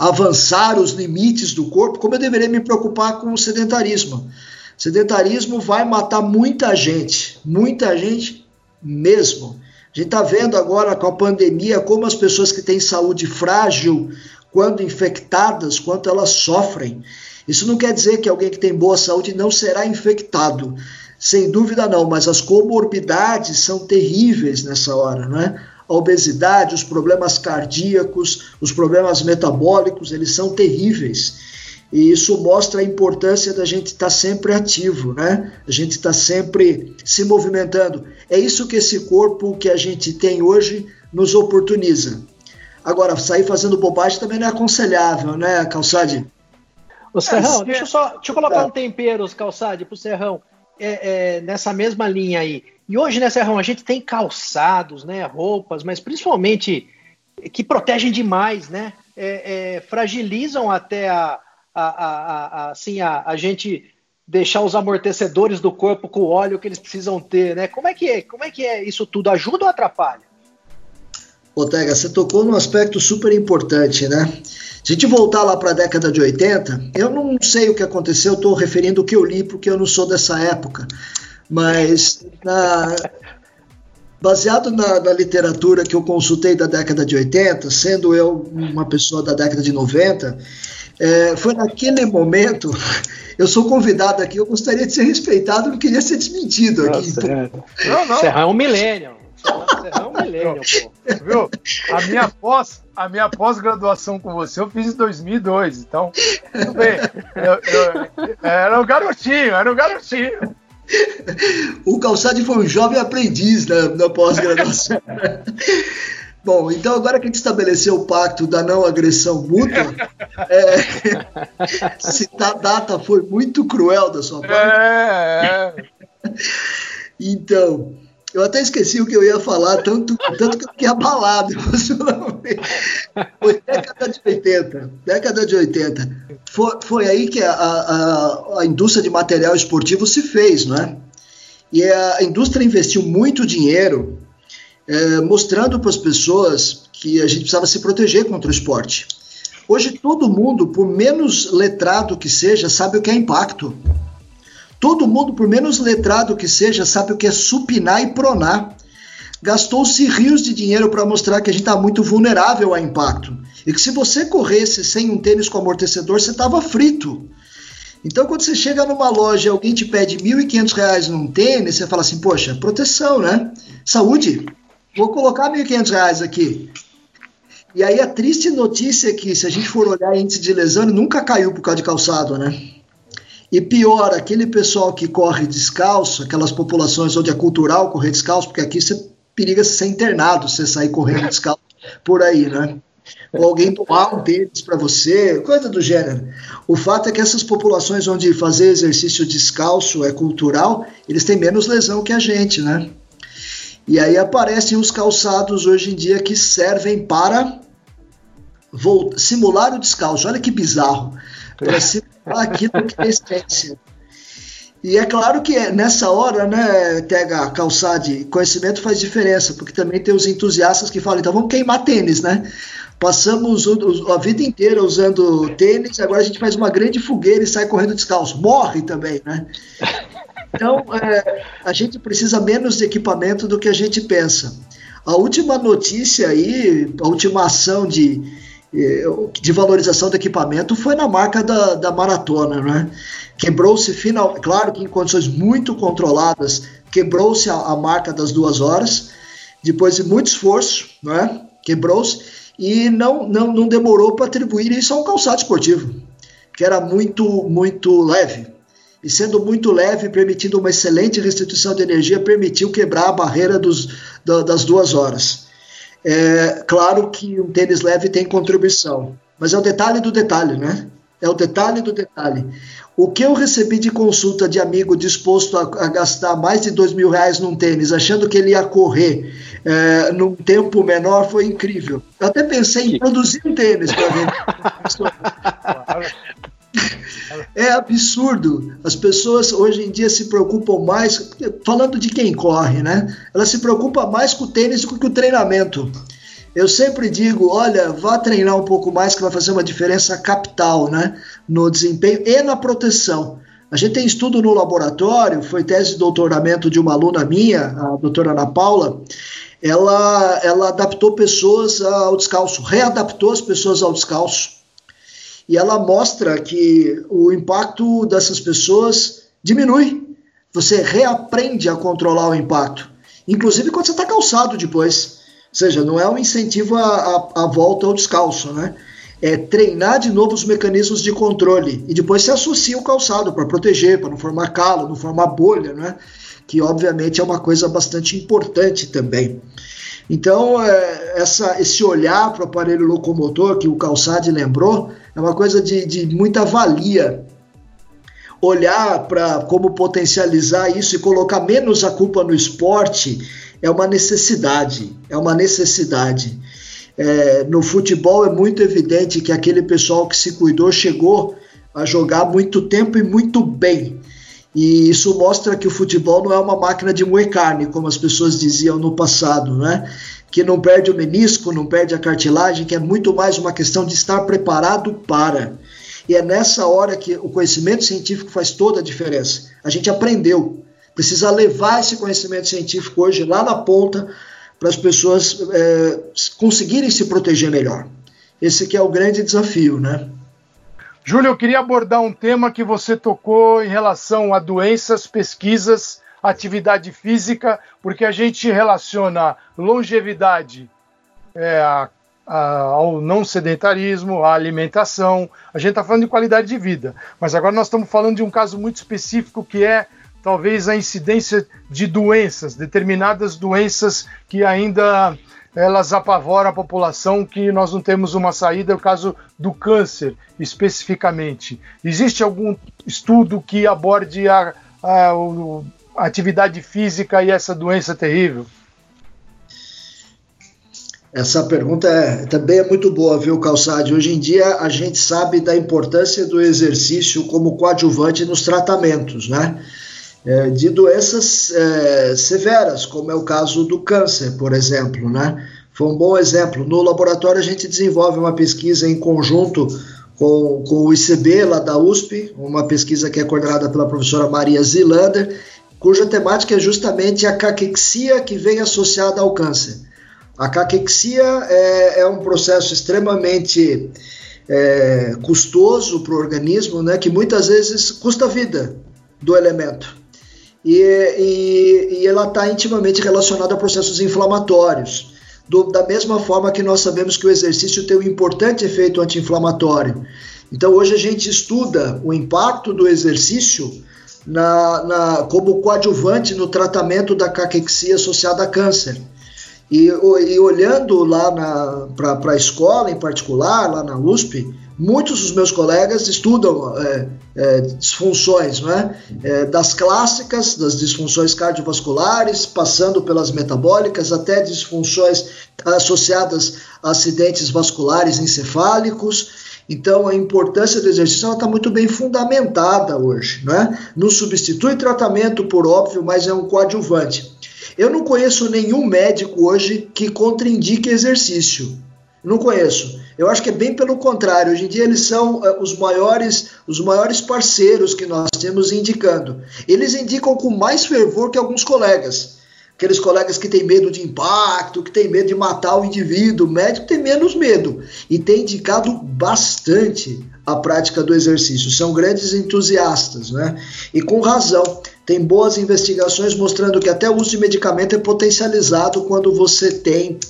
avançar os limites do corpo, como eu deveria me preocupar com o sedentarismo. Sedentarismo vai matar muita gente, muita gente mesmo. A gente está vendo agora com a pandemia como as pessoas que têm saúde frágil, quando infectadas, quanto elas sofrem. Isso não quer dizer que alguém que tem boa saúde não será infectado. Sem dúvida não, mas as comorbidades são terríveis nessa hora, né? A obesidade, os problemas cardíacos, os problemas metabólicos, eles são terríveis. E isso mostra a importância da gente estar tá sempre ativo, né? A gente está sempre se movimentando. É isso que esse corpo que a gente tem hoje nos oportuniza. Agora, sair fazendo bobagem também não é aconselhável, né, Calçade? Ô, Serrão, deixa eu só deixa eu colocar um tempero, Calçade, para o Serrão, é, é, nessa mesma linha aí. E hoje, né, Serrão, a gente tem calçados, né, roupas, mas principalmente que protegem demais, né? É, é fragilizam até a, a, a, a, assim, a, gente deixar os amortecedores do corpo com o óleo que eles precisam ter, né? Como é que é? Como é que é isso tudo? Ajuda ou atrapalha? Otega, você tocou num aspecto super importante, né? Se a gente voltar lá para a década de 80, eu não sei o que aconteceu, estou referindo o que eu li, porque eu não sou dessa época, mas na, baseado na, na, literatura que eu consultei da década de 80, sendo eu uma pessoa da década de 90, é, foi naquele momento. Eu sou convidado aqui, eu gostaria de ser respeitado, não queria ser desmentido aqui. Nossa, então. é. Não, não. Serra é um milênio. Serra é um milênio, pô. Viu? A minha pós, a minha pós-graduação com você eu fiz em 2002, então tudo bem. Eu, eu, era um garotinho, era um garotinho. O Calçade foi um jovem aprendiz na, na pós-graduação. Bom, então agora que a gente estabeleceu o pacto da não agressão mútua, é, se a data foi muito cruel da sua parte. É, é. Então, eu até esqueci o que eu ia falar, tanto, tanto que eu fiquei abalado emocionalmente. Foi década de 80. Década de 80. Foi, foi aí que a, a, a indústria de material esportivo se fez, não é? E a indústria investiu muito dinheiro é, mostrando para as pessoas que a gente precisava se proteger contra o esporte. Hoje todo mundo, por menos letrado que seja, sabe o que é impacto. Todo mundo, por menos letrado que seja, sabe o que é supinar e pronar. Gastou-se rios de dinheiro para mostrar que a gente está muito vulnerável a impacto. E que se você corresse sem um tênis com amortecedor, você estava frito. Então, quando você chega numa loja e alguém te pede R$ 1.500 num tênis, você fala assim: Poxa, proteção, né? Saúde. Vou colocar R$ 1.500 aqui. E aí a triste notícia é que, se a gente for olhar índice de lesão, ele nunca caiu por causa de calçado, né? E pior, aquele pessoal que corre descalço, aquelas populações onde é cultural correr descalço, porque aqui você periga ser internado você sair correndo descalço por aí, né? Ou alguém tomar um tênis para você, coisa do gênero. O fato é que essas populações onde fazer exercício descalço é cultural, eles têm menos lesão que a gente, né? E aí aparecem os calçados hoje em dia que servem para simular o descalço. Olha que bizarro. Para simular aquilo que é essência. E é claro que nessa hora, né, TH, calçade, conhecimento faz diferença, porque também tem os entusiastas que falam, então vamos queimar tênis, né? Passamos a vida inteira usando tênis, agora a gente faz uma grande fogueira e sai correndo descalço. Morre também, né? Então, é, a gente precisa menos de equipamento do que a gente pensa. A última notícia aí, a última ação de, de valorização do equipamento foi na marca da, da maratona, né? Quebrou-se final, claro que em condições muito controladas, quebrou-se a, a, marca das duas horas, depois de muito esforço, né? Quebrou-se e não, não, não demorou para atribuir isso a um calçado esportivo, que era muito, muito leve e sendo muito leve, permitindo uma excelente restituição de energia, permitiu quebrar a barreira dos, da, das duas horas. É, claro que um tênis leve tem contribuição, mas é o detalhe do detalhe, né? É o detalhe do detalhe. O que eu recebi de consulta de amigo disposto a, a gastar mais de dois mil reais num tênis, achando que ele ia correr é, num tempo menor, foi incrível. Eu até pensei em produzir um tênis para vender. É absurdo. As pessoas hoje em dia se preocupam mais, falando de quem corre, né? Elas se preocupam mais com o tênis do que com o treinamento. Eu sempre digo, olha, vá treinar um pouco mais que vai fazer uma diferença capital, né? No desempenho e na proteção. A gente tem estudo no laboratório, foi tese de doutoramento de uma aluna minha, a doutora Ana Paula, ela, ela adaptou pessoas ao descalço, readaptou as pessoas ao descalço. E ela mostra que o impacto dessas pessoas diminui. Você reaprende a controlar o impacto. Inclusive quando você está calçado depois. Ou seja, não é um incentivo à, volta ao descalço, né? É treinar de novo os mecanismos de controle e depois se associa o calçado para proteger, para não formar calo, não formar bolha, né? Que obviamente é uma coisa bastante importante também. Então, é, essa, esse olhar para o aparelho locomotor que o Calçade lembrou é uma coisa de, de muita valia. Olhar para como potencializar isso e colocar menos a culpa no esporte é uma necessidade, é uma necessidade. É, no futebol é muito evidente que aquele pessoal que se cuidou chegou a jogar muito tempo e muito bem. E isso mostra que o futebol não é uma máquina de moer carne, como as pessoas diziam no passado, né? Que não perde o menisco, não perde a cartilagem, que é muito mais uma questão de estar preparado para. E é nessa hora que o conhecimento científico faz toda a diferença. A gente aprendeu precisa levar esse conhecimento científico hoje lá na ponta para as pessoas é, conseguirem se proteger melhor. Esse que é o grande desafio, né? Júlio, eu queria abordar um tema que você tocou em relação a doenças, pesquisas, atividade física, porque a gente relaciona longevidade é, a, a, ao não sedentarismo, à alimentação. A gente está falando de qualidade de vida, mas agora nós estamos falando de um caso muito específico que é talvez a incidência de doenças, determinadas doenças que ainda elas apavoram a população, que nós não temos uma saída, é o caso do câncer, especificamente. Existe algum estudo que aborde a, a, a atividade física e essa doença terrível? Essa pergunta é, também é muito boa, viu, Calçade? Hoje em dia a gente sabe da importância do exercício como coadjuvante nos tratamentos, né? É, de doenças é, severas, como é o caso do câncer, por exemplo, né? Foi um bom exemplo. No laboratório a gente desenvolve uma pesquisa em conjunto com, com o ICB lá da USP, uma pesquisa que é coordenada pela professora Maria Zilander, cuja temática é justamente a caquexia que vem associada ao câncer. A caquexia é, é um processo extremamente é, custoso para o organismo, né, que muitas vezes custa a vida do elemento e, e, e ela está intimamente relacionada a processos inflamatórios. Do, da mesma forma que nós sabemos que o exercício tem um importante efeito anti-inflamatório. Então, hoje a gente estuda o impacto do exercício na, na, como coadjuvante no tratamento da caquexia associada a câncer. E, e olhando lá para a escola em particular, lá na USP, muitos dos meus colegas estudam é, é, disfunções, né? É, das clássicas, das disfunções cardiovasculares, passando pelas metabólicas, até disfunções associadas a acidentes vasculares encefálicos. Então, a importância do exercício está muito bem fundamentada hoje. Né? Não substitui tratamento, por óbvio, mas é um coadjuvante. Eu não conheço nenhum médico hoje que contraindique exercício. Não conheço. Eu acho que é bem pelo contrário. Hoje em dia eles são uh, os maiores, os maiores parceiros que nós temos indicando. Eles indicam com mais fervor que alguns colegas. Aqueles colegas que têm medo de impacto, que têm medo de matar o indivíduo, o médico tem menos medo e tem indicado bastante a prática do exercício. São grandes entusiastas, né? E com razão. Tem boas investigações mostrando que até o uso de medicamento é potencializado quando você tem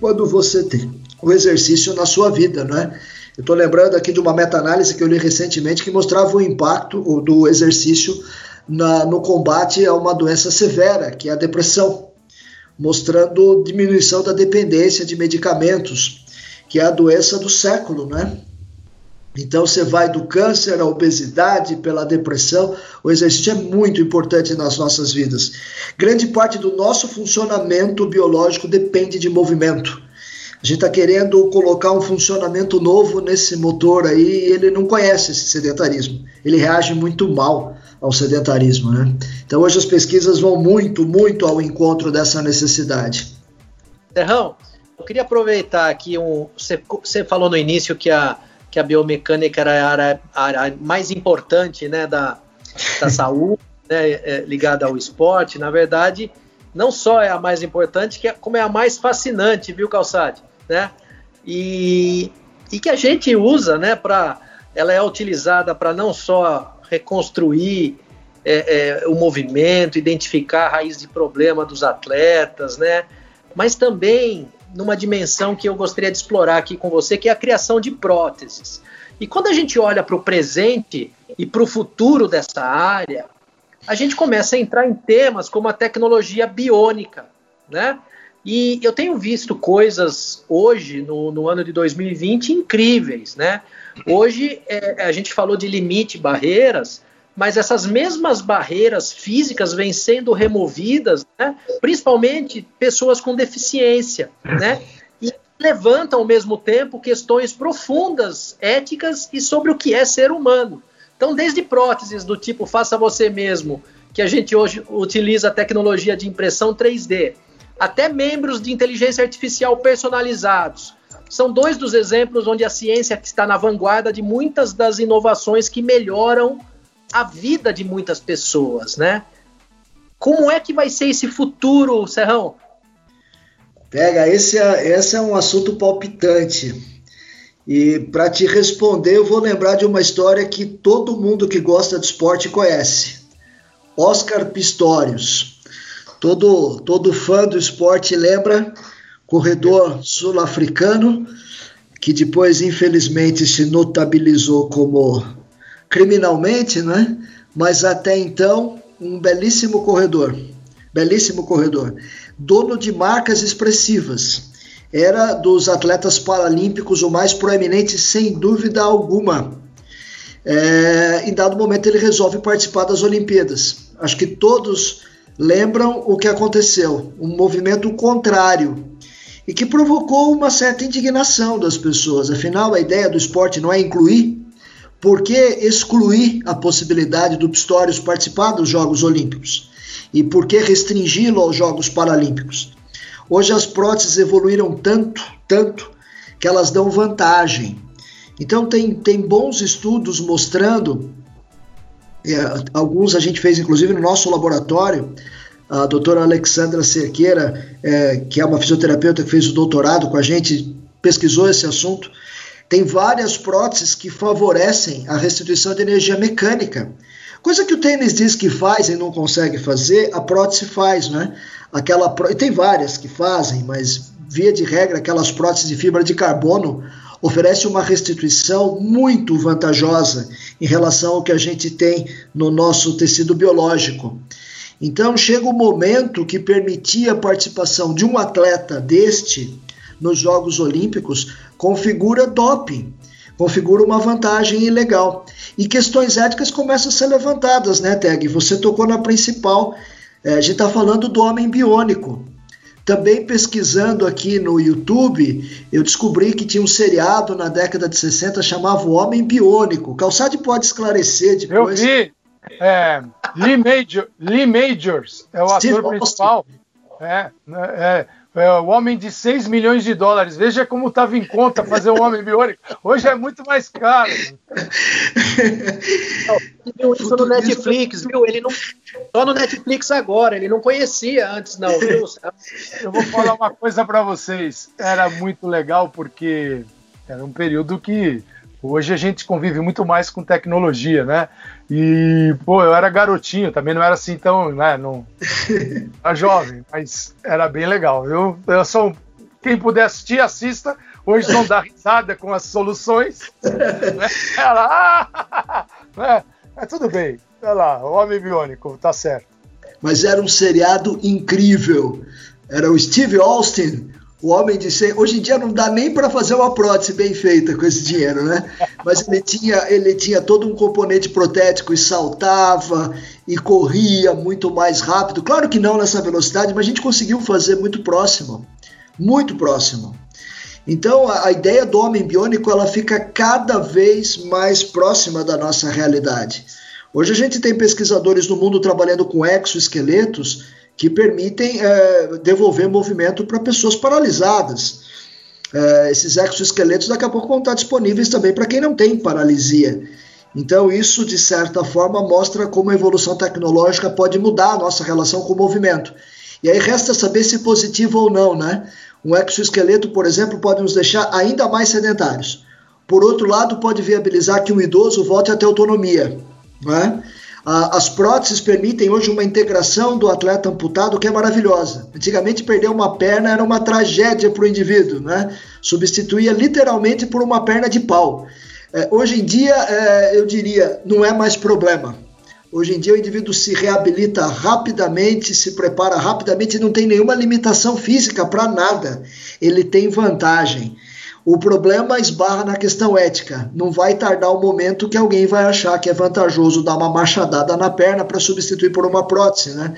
quando você tem o exercício na sua vida, né? Eu estou lembrando aqui de uma meta-análise que eu li recentemente que mostrava o impacto do exercício na, no combate a uma doença severa, que é a depressão, mostrando diminuição da dependência de medicamentos, que é a doença do século, né? Então você vai do câncer à obesidade, pela depressão. O exercício é muito importante nas nossas vidas. Grande parte do nosso funcionamento biológico depende de movimento. A gente está querendo colocar um funcionamento novo nesse motor aí e ele não conhece esse sedentarismo. Ele reage muito mal ao sedentarismo, né? Então hoje as pesquisas vão muito, muito ao encontro dessa necessidade. Terrão, eu queria aproveitar aqui um. Você, você falou no início que a que a biomecânica era a área, a área mais importante né, da, da saúde, né, é, ligada ao esporte. Na verdade, não só é a mais importante, é, como é a mais fascinante, viu, Calçade? Né? E, e que a gente usa, né, para. Ela é utilizada para não só reconstruir é, é, o movimento, identificar a raiz de problema dos atletas, né? Mas também numa dimensão que eu gostaria de explorar aqui com você, que é a criação de próteses. E quando a gente olha para o presente e para o futuro dessa área, a gente começa a entrar em temas como a tecnologia biônica, né? E eu tenho visto coisas hoje, no, no ano de 2020, incríveis, né? Hoje é, a gente falou de limite, barreiras, mas essas mesmas barreiras físicas vêm sendo removidas, né? principalmente pessoas com deficiência, né? E levantam ao mesmo tempo questões profundas, éticas e sobre o que é ser humano. Então, desde próteses do tipo faça você mesmo, que a gente hoje utiliza a tecnologia de impressão 3D, até membros de inteligência artificial personalizados. São dois dos exemplos onde a ciência está na vanguarda de muitas das inovações que melhoram a vida de muitas pessoas, né? Como é que vai ser esse futuro, Serrão? Pega, esse é, esse é um assunto palpitante. E para te responder, eu vou lembrar de uma história que todo mundo que gosta de esporte conhece. Oscar Pistorius. Todo, todo fã do esporte lembra, corredor sul-africano, que depois, infelizmente, se notabilizou como criminalmente, né? Mas até então, um belíssimo corredor. Belíssimo corredor. Dono de marcas expressivas. Era dos atletas paralímpicos o mais proeminente, sem dúvida alguma. É, em dado momento, ele resolve participar das Olimpíadas. Acho que todos lembram o que aconteceu um movimento contrário e que provocou uma certa indignação das pessoas. Afinal, a ideia do esporte não é incluir por que excluir a possibilidade do Pistorius participar dos Jogos Olímpicos? E por que restringi-lo aos Jogos Paralímpicos? Hoje as próteses evoluíram tanto, tanto, que elas dão vantagem. Então tem, tem bons estudos mostrando, é, alguns a gente fez inclusive no nosso laboratório, a doutora Alexandra Cerqueira, é, que é uma fisioterapeuta que fez o doutorado com a gente, pesquisou esse assunto, tem várias próteses que favorecem a restituição de energia mecânica. Coisa que o tênis diz que faz e não consegue fazer, a prótese faz, né? Aquela e tem várias que fazem, mas via de regra aquelas próteses de fibra de carbono oferece uma restituição muito vantajosa em relação ao que a gente tem no nosso tecido biológico. Então chega o momento que permitir a participação de um atleta deste nos Jogos Olímpicos configura doping, configura uma vantagem ilegal. E questões éticas começam a ser levantadas, né, Teg? Você tocou na principal. É, a gente está falando do homem biônico. Também pesquisando aqui no YouTube, eu descobri que tinha um seriado na década de 60 chamava O Homem Biônico. Calçade pode esclarecer depois. Eu vi. É, Lee, Major, Lee Majors é o Steve ator principal. É, né, é, é, o homem de 6 milhões de dólares. Veja como estava em conta fazer um homem biônico. Hoje é muito mais caro. viu isso no Netflix, viu? Ele não. Só no Netflix agora, ele não conhecia antes, não, viu? Eu vou falar uma coisa para vocês. Era muito legal porque era um período que Hoje a gente convive muito mais com tecnologia, né? E, pô, eu era garotinho, também não era assim tão, né? Não, era jovem, mas era bem legal. Eu, eu sou. Quem puder assistir, assista. Hoje não dá risada com as soluções. Né? Ela, ah, né? É tudo bem. Olha lá, o Homem Biônico, tá certo. Mas era um seriado incrível. Era o Steve Austin, O homem de 100, hoje em dia não dá nem para fazer uma prótese bem feita com esse dinheiro, né? Mas ele tinha, ele tinha todo um componente protético e saltava e corria muito mais rápido. Claro que não nessa velocidade, mas a gente conseguiu fazer muito próximo, muito próximo. Então a, a ideia do homem biônico ela fica cada vez mais próxima da nossa realidade. Hoje a gente tem pesquisadores no mundo trabalhando com exoesqueletos que permitem é, devolver movimento para pessoas paralisadas. É, esses exoesqueletos daqui a pouco vão estar disponíveis também para quem não tem paralisia. Então, isso, de certa forma, mostra como a evolução tecnológica pode mudar a nossa relação com o movimento. E aí resta saber se positivo ou não, né? Um exoesqueleto, por exemplo, pode nos deixar ainda mais sedentários. Por outro lado, pode viabilizar que um idoso volte a ter autonomia. Né? As próteses permitem hoje uma integração do atleta amputado que é maravilhosa. Antigamente, perder uma perna era uma tragédia para o indivíduo, né? substituía literalmente por uma perna de pau. É, hoje em dia, é, eu diria, não é mais problema. Hoje em dia, o indivíduo se reabilita rapidamente, se prepara rapidamente, não tem nenhuma limitação física para nada. Ele tem vantagem. O problema esbarra na questão ética. Não vai tardar o momento que alguém vai achar que é vantajoso dar uma machadada na perna para substituir por uma prótese, né?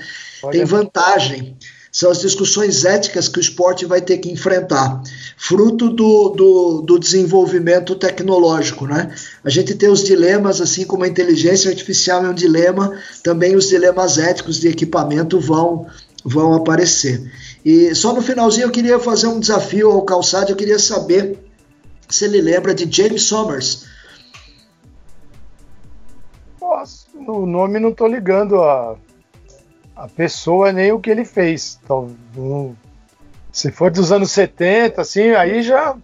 Tem vantagem. São as discussões éticas que o esporte vai ter que enfrentar, fruto do, do, do desenvolvimento tecnológico, né? A gente tem os dilemas, assim como a inteligência artificial é um dilema, também os dilemas éticos de equipamento vão, vão aparecer. E só no finalzinho eu queria fazer um desafio ao Calçado, eu queria saber se ele lembra de James Somers. Nossa, o nome não tô ligando a, a pessoa nem o que ele fez. Então, se for dos anos 70, assim, aí já.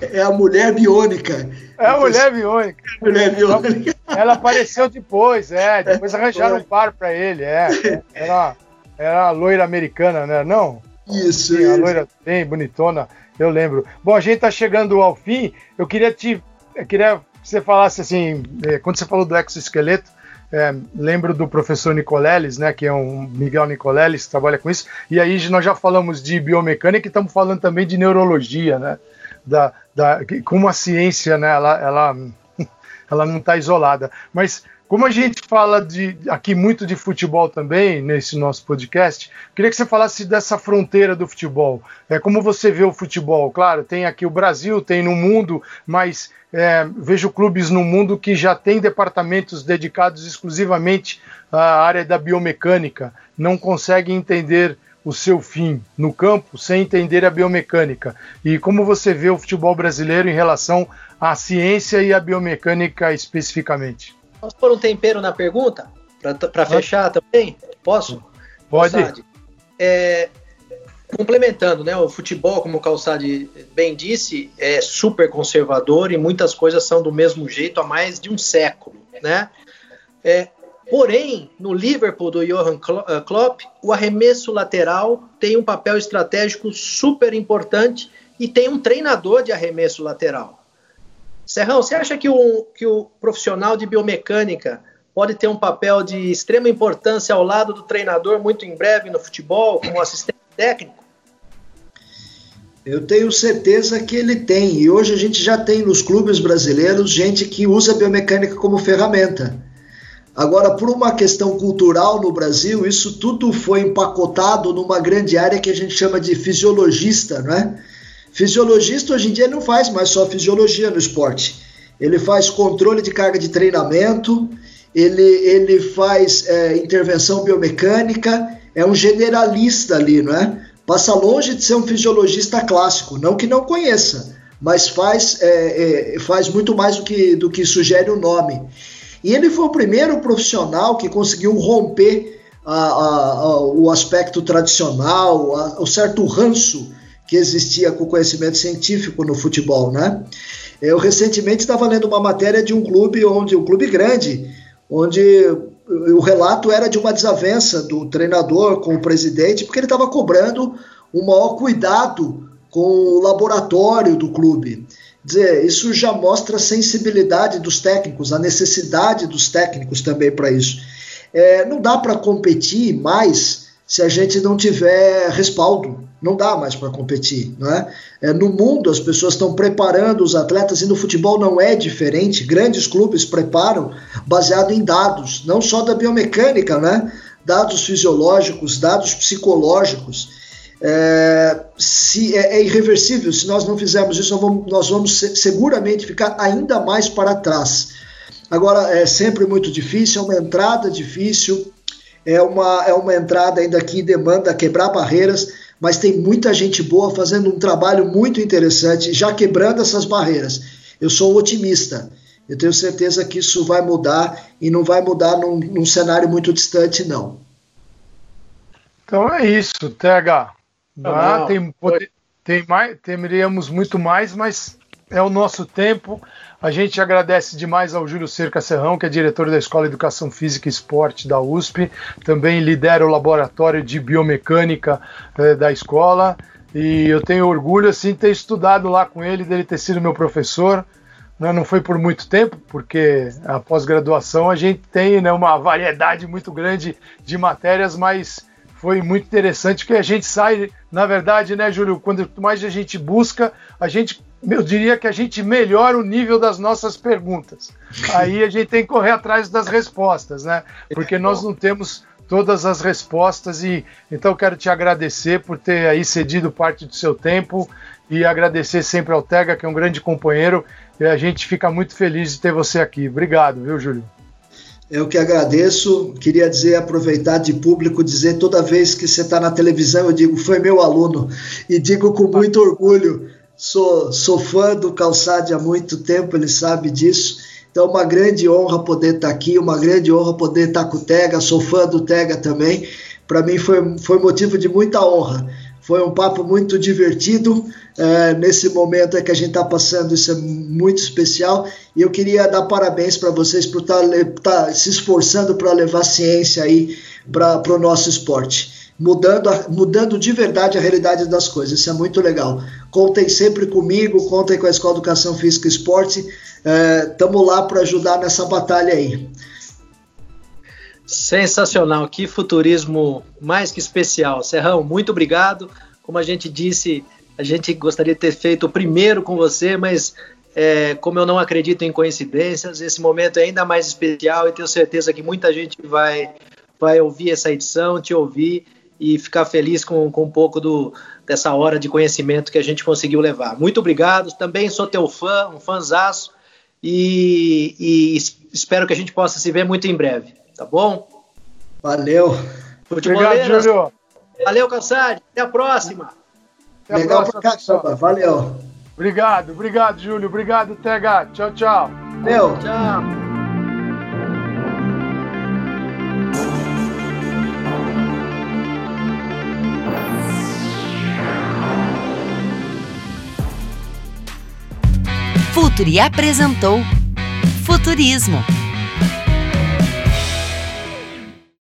É a mulher biônica. É a mulher biônica. Mulher biônica. Ela, ela apareceu depois, é. Depois arranjaram um par para ele, é. Era era a loira americana, né? Não? Isso, Sim, isso. A loira bem bonitona, eu lembro. Bom, a gente tá chegando ao fim. Eu queria te. Eu queria que você falasse assim, é, quando você falou do exoesqueleto, é, lembro do professor Nicoleles, né, que é um Miguel Nicoleles, que trabalha com isso, e aí nós já falamos de biomecânica e estamos falando também de neurologia, né, da, da, como a ciência, né, ela, ela, ela não está isolada. Mas como a gente fala de, aqui muito de futebol também, nesse nosso podcast, queria que você falasse dessa fronteira do futebol. É, como você vê o futebol? Claro, tem aqui o Brasil, tem no mundo, mas é, vejo clubes no mundo que já têm departamentos dedicados exclusivamente à área da biomecânica, não conseguem entender o seu fim no campo sem entender a biomecânica. E como você vê o futebol brasileiro em relação à ciência e à biomecânica especificamente? Posso pôr um tempero na pergunta? Para fechar também? Posso? Pode. É, complementando, né? O futebol, como o Calçade bem disse, é super conservador e muitas coisas são do mesmo jeito há mais de um século, né? É, porém, no Liverpool do Johan eh, Klopp, o arremesso lateral tem um papel estratégico super importante e tem um treinador de arremesso lateral. Serrão, você acha que o, que o profissional de biomecânica pode ter um papel de extrema importância ao lado do treinador muito em breve no futebol, como assistente técnico? Eu tenho certeza que ele tem. E hoje a gente já tem nos clubes brasileiros gente que usa a biomecânica como ferramenta. Agora, por uma questão cultural no Brasil, isso tudo foi empacotado numa grande área que a gente chama de fisiologista, né? Fisiologista hoje em dia não faz mais só fisiologia no esporte. Ele faz controle de carga de treinamento, ele, ele faz é, intervenção biomecânica, é um generalista ali, não é? Passa longe de ser um fisiologista clássico, não que não conheça, mas faz, é, é, faz muito mais do que, do que sugere o nome. E ele foi o primeiro profissional que conseguiu romper a, a, a, o aspecto tradicional, o certo ranço que existia com conhecimento científico no futebol, né? Eu recentemente estava lendo uma matéria de um clube onde um clube grande, onde o relato era de uma desavença do treinador com o presidente, porque ele estava cobrando um maior cuidado com o laboratório do clube. Dizer, isso já mostra a sensibilidade dos técnicos, a necessidade dos técnicos também para isso. É, não dá para competir mais se a gente não tiver respaldo não dá mais para competir, não é? é? No mundo as pessoas estão preparando os atletas e no futebol não é diferente. Grandes clubes preparam baseado em dados, não só da biomecânica, né? Dados fisiológicos, dados psicológicos. É, se é, é, irreversível, se nós não fizermos isso, nós vamos, nós vamos seguramente ficar ainda mais para trás. Agora, é sempre muito difícil, é uma entrada difícil, é uma, é uma entrada ainda que demanda quebrar barreiras, mas tem muita gente boa fazendo um trabalho muito interessante, já quebrando essas barreiras. Eu sou otimista. Eu tenho certeza que isso vai mudar e não vai mudar num, num cenário muito distante, não. Então é isso, TH. Ah, tem, tem mais, teríamos muito mais, mas é o nosso tempo. A gente agradece demais ao Júlio Cerca Serrão, que é diretor da Escola de Educação Física e Esporte da USP, também lidera o laboratório de biomecânica eh, da escola. E eu tenho orgulho assim de ter estudado lá com ele, dele ter sido meu professor. Né? Não foi por muito tempo, porque a pós-graduação a gente tem né, uma variedade muito grande de matérias, mas foi muito interessante que a gente sai, na verdade, né, Júlio, quando mais a gente busca, a gente eu diria que a gente melhora o nível das nossas perguntas. Aí a gente tem que correr atrás das respostas, né? Porque nós não temos todas as respostas e então eu quero te agradecer por ter aí cedido parte do seu tempo e agradecer sempre ao Tega, que é um grande companheiro, e a gente fica muito feliz de ter você aqui. Obrigado, viu, Júlio? Eu que agradeço. Queria dizer, aproveitar de público, dizer toda vez que você está na televisão, eu digo, foi meu aluno. E digo com muito orgulho, Sou, sou fã do Calçade há muito tempo, ele sabe disso. Então, uma grande honra poder estar aqui, uma grande honra poder estar com o Tega. Sou fã do Tega também. Para mim foi, foi motivo de muita honra. Foi um papo muito divertido. É, nesse momento é que a gente está passando, isso é muito especial. E eu queria dar parabéns para vocês por estar tá, tá se esforçando para levar ciência aí para o no nosso esporte mudando, mudando de verdade a realidade das coisas. Isso é muito legal. Contem sempre comigo, contem com a Escola de Educação Física e Esporte. Estamos é, lá para ajudar nessa batalha aí. Sensacional, que futurismo mais que especial. Serrão, muito obrigado. Como a gente disse, a gente gostaria de ter feito o primeiro com você, mas é, como eu não acredito em coincidências, esse momento é ainda mais especial e tenho certeza que muita gente vai, vai ouvir essa edição, te ouvir e ficar feliz com, com um pouco do, dessa hora de conhecimento que a gente conseguiu levar. Muito obrigado, também sou teu fã, um fãzaço, e, e espero que a gente possa se ver muito em breve, tá bom? Valeu. Obrigado, Júlio. Valeu, Calçade. Até a próxima. Até a Legal próxima, pra Valeu. Obrigado, obrigado, Júlio. Obrigado, TH. Tchau, tchau. Valeu. Tchau. Futuri apresentou Futurismo